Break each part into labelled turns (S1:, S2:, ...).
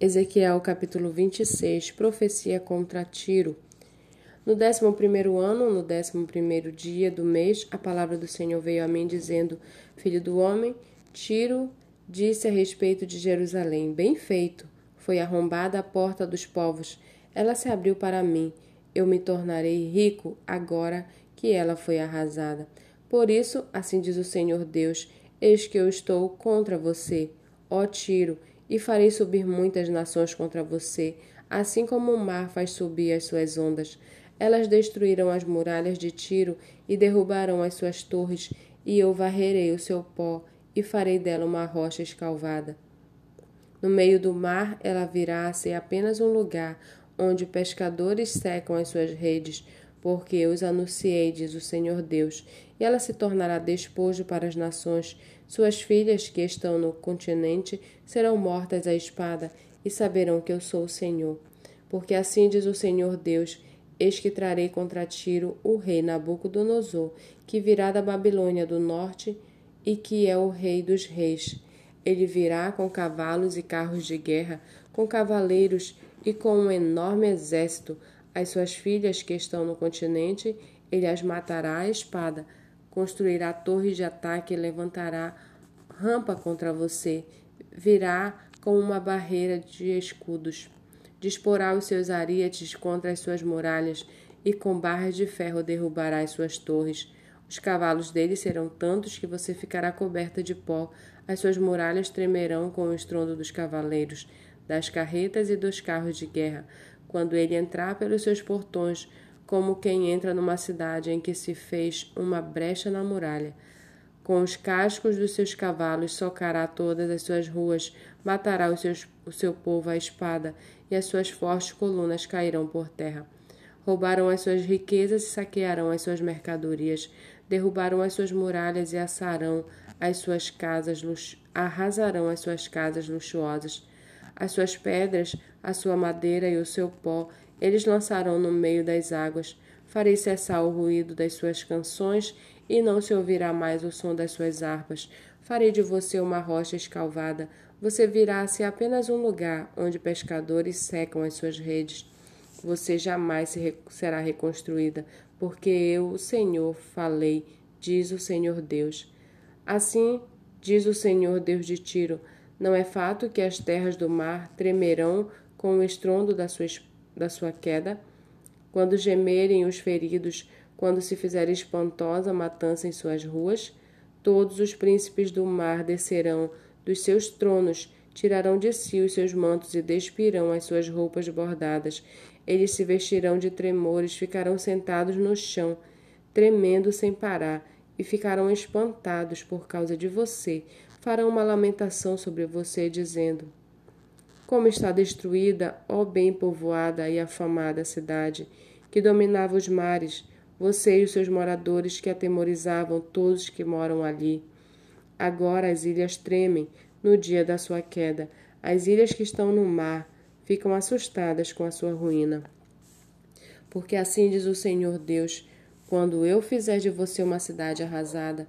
S1: Ezequiel capítulo 26, profecia contra Tiro. No décimo primeiro ano, no décimo primeiro dia do mês, a palavra do Senhor veio a mim dizendo, Filho do homem, Tiro disse a respeito de Jerusalém, bem feito, foi arrombada a porta dos povos, ela se abriu para mim, eu me tornarei rico agora que ela foi arrasada. Por isso, assim diz o Senhor Deus, eis que eu estou contra você, ó Tiro, e farei subir muitas nações contra você, assim como o mar faz subir as suas ondas. Elas destruirão as muralhas de Tiro e derrubarão as suas torres, e eu varrerei o seu pó e farei dela uma rocha escalvada. No meio do mar ela virá a ser apenas um lugar onde pescadores secam as suas redes, porque eu os anunciei, diz o Senhor Deus, e ela se tornará despojo para as nações. Suas filhas que estão no continente serão mortas à espada, e saberão que eu sou o Senhor. Porque assim diz o Senhor Deus: Eis que trarei contra Tiro o rei Nabucodonosor, que virá da Babilônia do norte e que é o rei dos reis. Ele virá com cavalos e carros de guerra, com cavaleiros e com um enorme exército as suas filhas que estão no continente, ele as matará à espada, construirá torres de ataque e levantará rampa contra você, virá com uma barreira de escudos. Disporá os seus arietes contra as suas muralhas e com barras de ferro derrubará as suas torres. Os cavalos dele serão tantos que você ficará coberta de pó. As suas muralhas tremerão com o estrondo dos cavaleiros, das carretas e dos carros de guerra quando ele entrar pelos seus portões, como quem entra numa cidade em que se fez uma brecha na muralha. Com os cascos dos seus cavalos socará todas as suas ruas, matará seus, o seu povo à espada, e as suas fortes colunas cairão por terra. Roubaram as suas riquezas e saquearão as suas mercadorias, derrubarão as suas muralhas e assarão as suas casas, arrasarão as suas casas luxuosas as suas pedras, a sua madeira e o seu pó, eles lançarão no meio das águas. Farei cessar o ruído das suas canções e não se ouvirá mais o som das suas harpas. Farei de você uma rocha escalvada. Você virá a ser apenas um lugar onde pescadores secam as suas redes. Você jamais se será reconstruída, porque eu, o Senhor, falei, diz o Senhor Deus. Assim diz o Senhor Deus de Tiro não é fato que as terras do mar tremerão com o estrondo da sua, da sua queda? Quando gemerem os feridos, quando se fizer espantosa matança em suas ruas? Todos os príncipes do mar descerão dos seus tronos, tirarão de si os seus mantos e despirão as suas roupas bordadas. Eles se vestirão de tremores, ficarão sentados no chão, tremendo sem parar, e ficarão espantados por causa de você, farão uma lamentação sobre você, dizendo: Como está destruída, ó bem povoada e afamada cidade, que dominava os mares, você e os seus moradores que atemorizavam todos que moram ali. Agora as ilhas tremem no dia da sua queda. As ilhas que estão no mar ficam assustadas com a sua ruína. Porque assim diz o Senhor Deus: quando eu fizer de você uma cidade arrasada,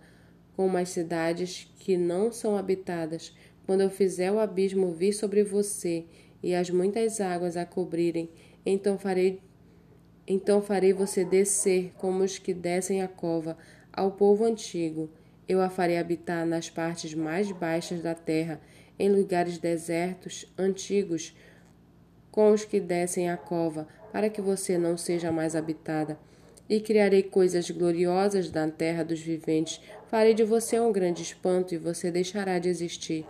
S1: como as cidades que não são habitadas, quando eu fizer o abismo vir sobre você e as muitas águas a cobrirem, então farei então farei você descer como os que descem a cova ao povo antigo. Eu a farei habitar nas partes mais baixas da terra, em lugares desertos, antigos, com os que descem a cova, para que você não seja mais habitada e criarei coisas gloriosas na terra dos viventes. Farei de você um grande espanto e você deixará de existir.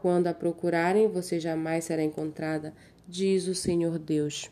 S1: Quando a procurarem, você jamais será encontrada, diz o Senhor Deus.